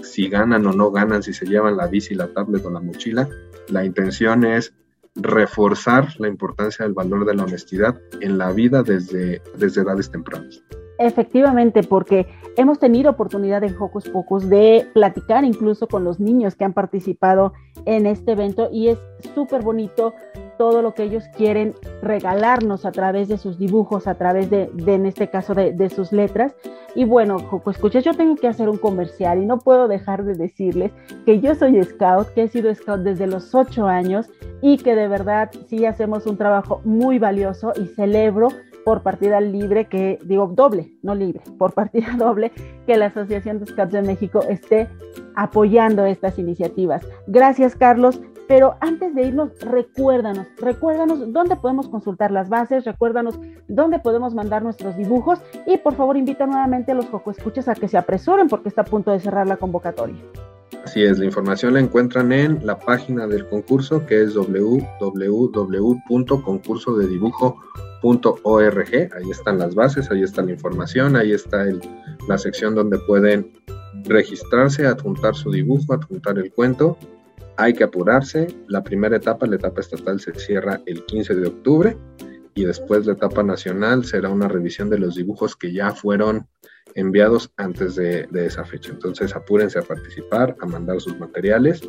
[SPEAKER 18] si ganan o no ganan, si se llevan la bici, la tablet o la mochila, la intención es reforzar la importancia del valor de la honestidad en la vida desde, desde edades tempranas.
[SPEAKER 6] Efectivamente, porque hemos tenido oportunidad en Hocus Pocus de platicar incluso con los niños que han participado en este evento y es súper bonito todo lo que ellos quieren regalarnos a través de sus dibujos, a través de, en este caso, de, de, sus letras. Y bueno, Joco, escuchas, yo tengo que hacer un comercial y no puedo dejar de decirles que yo soy scout, que he sido scout desde los ocho años y que de verdad sí hacemos un trabajo muy valioso y celebro por partida libre, que digo doble, no libre, por partida doble, que la Asociación de Scouts de México esté apoyando estas iniciativas. Gracias, Carlos. Pero antes de irnos, recuérdanos, recuérdanos dónde podemos consultar las bases, recuérdanos dónde podemos mandar nuestros dibujos y por favor invita nuevamente a los Escuchas a que se apresuren porque está a punto de cerrar la convocatoria.
[SPEAKER 18] Así es, la información la encuentran en la página del concurso que es www.concursodedibujo.org. Ahí están las bases, ahí está la información, ahí está la sección donde pueden registrarse, adjuntar su dibujo, adjuntar el cuento hay que apurarse. La primera etapa, la etapa estatal, se cierra el 15 de octubre y después la etapa nacional será una revisión de los dibujos que ya fueron enviados antes de, esa fecha. Entonces apúrense a participar, a mandar sus materiales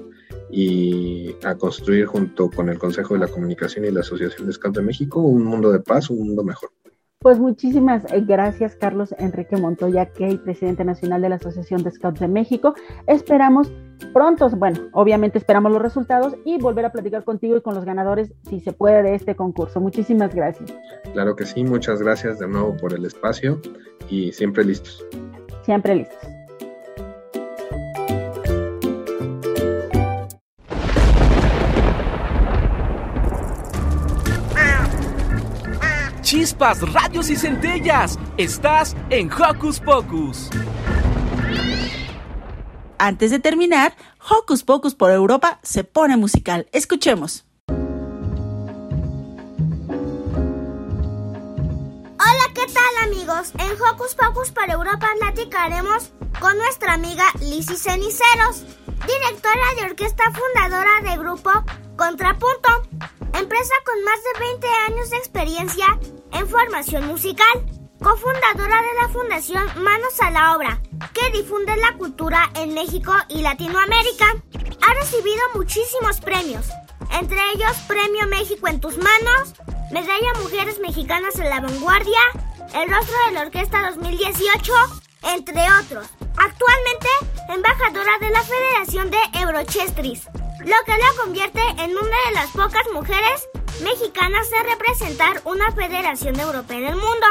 [SPEAKER 18] y a construir junto con el Consejo de la Comunicación y la Asociación de Scouts de México un mundo de paz, un mundo mejor.
[SPEAKER 6] Pues muchísimas gracias, Carlos Enrique Montoya, que es presidente nacional de la Asociación de Scouts de México. Esperamos pronto, bueno, obviamente esperamos los resultados y volver a platicar contigo y con los ganadores, si se puede, de este concurso. Muchísimas gracias.
[SPEAKER 18] Claro que sí, muchas gracias de nuevo por el espacio y siempre listos.
[SPEAKER 6] Siempre listos.
[SPEAKER 2] Chispas, radios y centellas. Estás en Hocus Pocus.
[SPEAKER 6] Antes de terminar, Hocus Pocus por Europa se pone musical. Escuchemos.
[SPEAKER 15] Amigos?
[SPEAKER 19] en Hocus Pocus para Europa platicaremos con nuestra amiga Lizzie Ceniceros, directora de orquesta fundadora de grupo Contrapunto, empresa con más de 20 años de experiencia en formación musical, cofundadora de la Fundación Manos a la Obra, que difunde la cultura en México y Latinoamérica. Ha recibido muchísimos premios, entre ellos Premio México en tus manos, Medalla Mujeres Mexicanas en la Vanguardia, El Rostro de la Orquesta 2018, entre otros. Actualmente, embajadora de la Federación de Eurochestris, lo que la convierte en una de las pocas mujeres mexicanas en representar una federación europea en el mundo.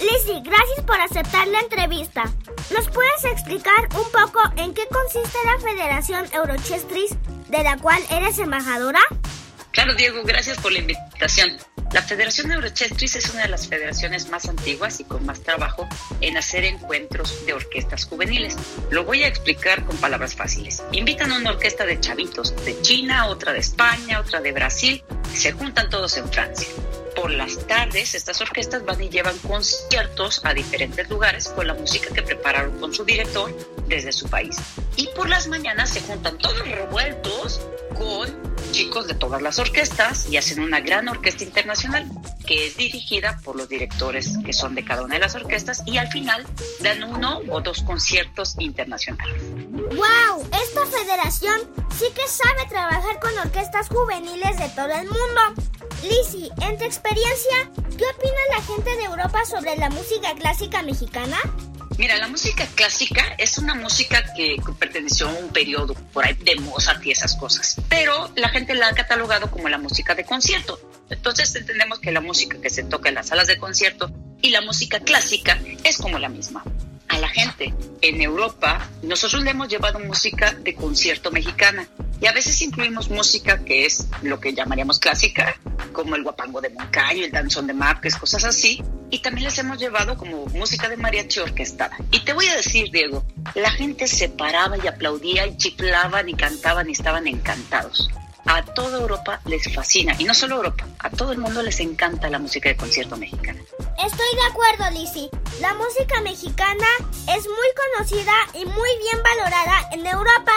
[SPEAKER 19] Lizzie, gracias por aceptar la entrevista. ¿Nos puedes explicar un poco en qué consiste la Federación Eurochestris de la cual eres embajadora?
[SPEAKER 20] Claro, Diego, gracias por la invitación. La Federación Eurochestris es una de las federaciones más antiguas y con más trabajo en hacer encuentros de orquestas juveniles. Lo voy a explicar con palabras fáciles. Invitan a una orquesta de chavitos de China, otra de España, otra de Brasil. Se juntan todos en Francia. Por las tardes, estas orquestas van y llevan conciertos a diferentes lugares con la música que prepararon con su director desde su país. Y por las mañanas se juntan todos revueltos con chicos de todas las orquestas y hacen una gran orquesta internacional que es dirigida por los directores que son de cada una de las orquestas y al final dan uno o dos conciertos internacionales.
[SPEAKER 19] ¡Wow! Esta federación sí que sabe trabajar con orquestas juveniles de todo el mundo. Lizzie, en tu experiencia, ¿qué opina la gente de Europa sobre la música clásica mexicana?
[SPEAKER 20] Mira, la música clásica es una música que perteneció a un periodo por ahí de Mozart y esas cosas, pero la gente la ha catalogado como la música de concierto. Entonces entendemos que la música que se toca en las salas de concierto y la música clásica es como la misma. A la gente en Europa, nosotros le hemos llevado música de concierto mexicana y a veces incluimos música que es lo que llamaríamos clásica, como el guapango de Moncayo, el danzón de Márquez, cosas así. Y también les hemos llevado como música de mariachi orquestada. Y te voy a decir, Diego, la gente se paraba y aplaudía y chiflaban y cantaban y estaban encantados. A toda Europa les fascina, y no solo Europa, a todo el mundo les encanta la música de concierto mexicana.
[SPEAKER 19] Estoy de acuerdo, Lizzie. La música mexicana es muy conocida y muy bien valorada en Europa.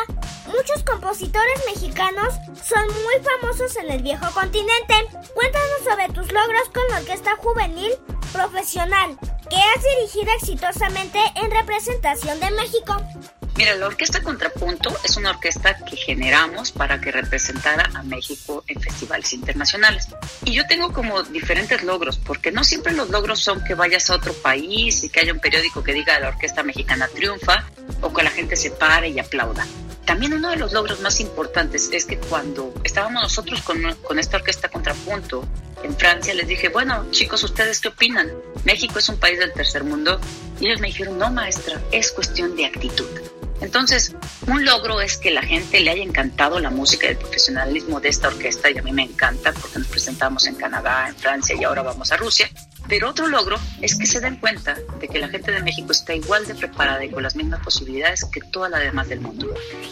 [SPEAKER 19] Muchos compositores mexicanos son muy famosos en el viejo continente. Cuéntanos sobre tus logros con la orquesta juvenil profesional que has dirigido exitosamente en representación de México.
[SPEAKER 20] Mira, la Orquesta Contrapunto es una orquesta que generamos para que representara a México en festivales internacionales. Y yo tengo como diferentes logros, porque no siempre los logros son que vayas a otro país y que haya un periódico que diga la Orquesta Mexicana triunfa o que la gente se pare y aplauda. También uno de los logros más importantes es que cuando estábamos nosotros con, con esta orquesta contrapunto en Francia, les dije, bueno, chicos, ¿ustedes qué opinan? México es un país del tercer mundo. Y ellos me dijeron, no, maestra, es cuestión de actitud. Entonces, un logro es que la gente le haya encantado la música y el profesionalismo de esta orquesta y a mí me encanta porque nos presentamos en Canadá, en Francia y ahora vamos a Rusia. Pero otro logro es que se den cuenta de que la gente de México está igual de preparada y con las mismas posibilidades que toda la demás del mundo.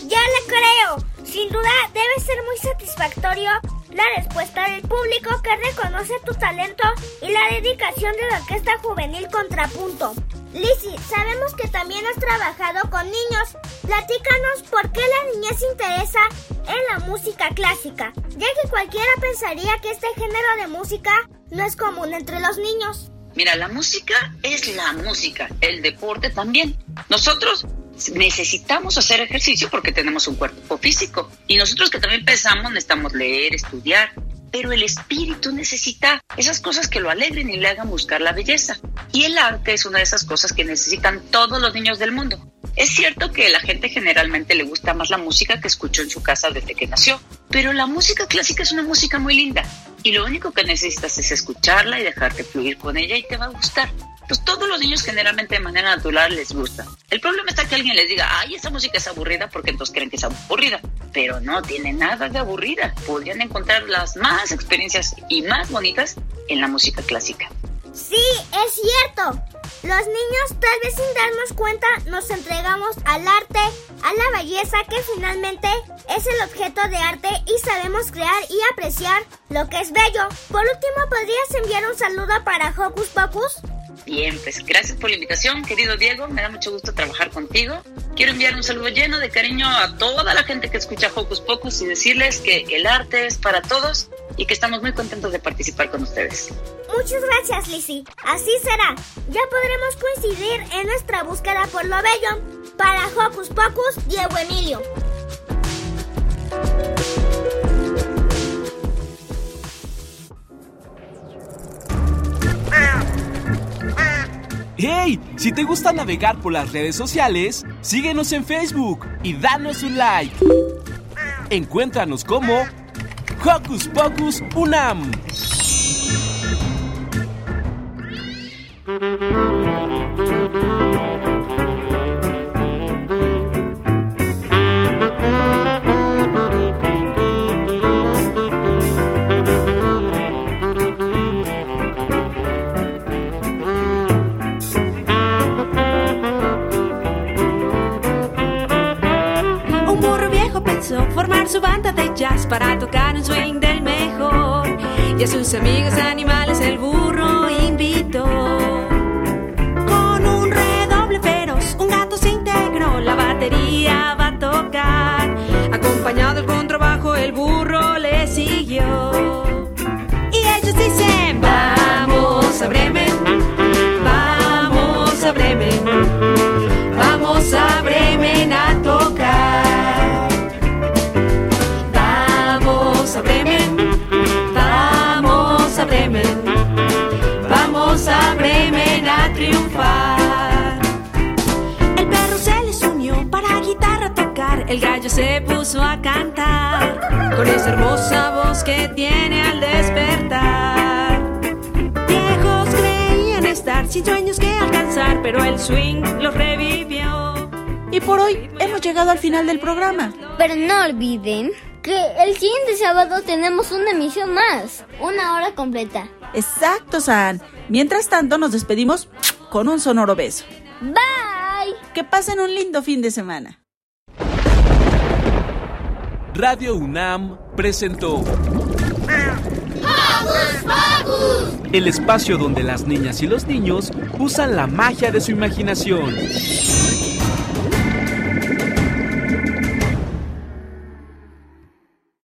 [SPEAKER 19] Ya le creo. Sin duda debe ser muy satisfactorio la respuesta del público que reconoce tu talento y la dedicación de la orquesta juvenil Contrapunto. Lizzie, sabemos que también has trabajado con niños. Platícanos por qué la niñez interesa en la música clásica, ya que cualquiera pensaría que este género de música no es común entre los niños.
[SPEAKER 20] Mira, la música es la música, el deporte también. Nosotros necesitamos hacer ejercicio porque tenemos un cuerpo físico y nosotros que también pensamos necesitamos leer, estudiar, pero el espíritu necesita esas cosas que lo alegren y le hagan buscar la belleza. Y el arte es una de esas cosas que necesitan todos los niños del mundo. Es cierto que a la gente generalmente le gusta más la música que escuchó en su casa desde que nació, pero la música clásica es una música muy linda y lo único que necesitas es escucharla y dejarte fluir con ella y te va a gustar pues todos los niños generalmente de manera natural les gusta. El problema está que alguien les diga, ay, esa música es aburrida porque entonces creen que es aburrida. Pero no tiene nada de aburrida. Podrían encontrar las más experiencias y más bonitas en la música clásica.
[SPEAKER 19] Sí, es cierto. Los niños, tal vez sin darnos cuenta, nos entregamos al arte, a la belleza que finalmente es el objeto de arte y sabemos crear y apreciar lo que es bello. Por último, ¿podrías enviar un saludo para Hocus Pocus?
[SPEAKER 20] Bien, pues gracias por la invitación, querido Diego. Me da mucho gusto trabajar contigo. Quiero enviar un saludo lleno de cariño a toda la gente que escucha Hocus Pocus y decirles que el arte es para todos y que estamos muy contentos de participar con ustedes.
[SPEAKER 19] Muchas gracias, Lizzie. Así será. Ya podremos coincidir en nuestra búsqueda por lo bello. Para Hocus Pocus, Diego Emilio.
[SPEAKER 2] ¡Hey! Si te gusta navegar por las redes sociales, síguenos en Facebook y danos un like. Encuéntranos como Hocus Pocus Unam.
[SPEAKER 16] Un Y a
[SPEAKER 21] final del programa.
[SPEAKER 5] Pero no olviden que el siguiente sábado tenemos una emisión más, una hora completa.
[SPEAKER 21] Exacto, San. Mientras tanto, nos despedimos con un sonoro beso.
[SPEAKER 5] Bye.
[SPEAKER 21] Que pasen un lindo fin de semana.
[SPEAKER 2] Radio UNAM presentó el espacio donde las niñas y los niños usan la magia de su imaginación.